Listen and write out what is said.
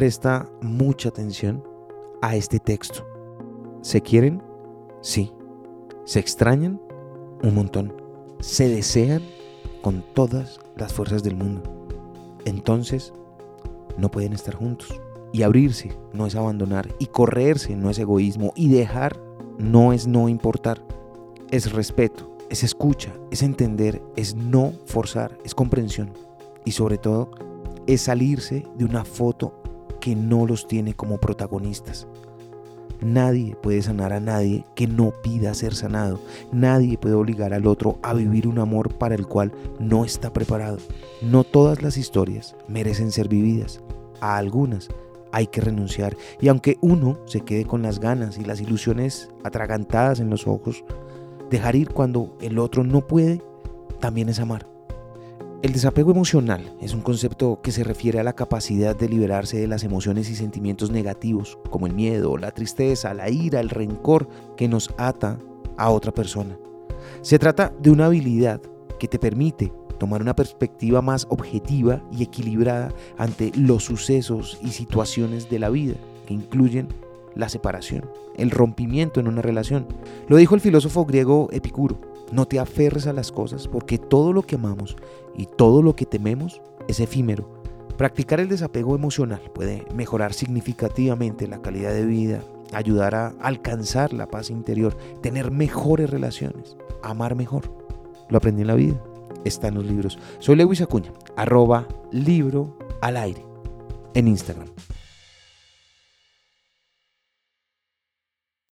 presta mucha atención a este texto. ¿Se quieren? Sí. ¿Se extrañan? Un montón. ¿Se desean? Con todas las fuerzas del mundo. Entonces, no pueden estar juntos. Y abrirse no es abandonar. Y correrse no es egoísmo. Y dejar no es no importar. Es respeto, es escucha, es entender, es no forzar, es comprensión. Y sobre todo, es salirse de una foto que no los tiene como protagonistas. Nadie puede sanar a nadie que no pida ser sanado. Nadie puede obligar al otro a vivir un amor para el cual no está preparado. No todas las historias merecen ser vividas. A algunas hay que renunciar. Y aunque uno se quede con las ganas y las ilusiones atragantadas en los ojos, dejar ir cuando el otro no puede, también es amar. El desapego emocional es un concepto que se refiere a la capacidad de liberarse de las emociones y sentimientos negativos, como el miedo, la tristeza, la ira, el rencor que nos ata a otra persona. Se trata de una habilidad que te permite tomar una perspectiva más objetiva y equilibrada ante los sucesos y situaciones de la vida, que incluyen la separación, el rompimiento en una relación. Lo dijo el filósofo griego Epicuro. No te aferres a las cosas porque todo lo que amamos y todo lo que tememos es efímero. Practicar el desapego emocional puede mejorar significativamente la calidad de vida, ayudar a alcanzar la paz interior, tener mejores relaciones, amar mejor. Lo aprendí en la vida, está en los libros. Soy Lewis Acuña, arroba libro al aire en Instagram.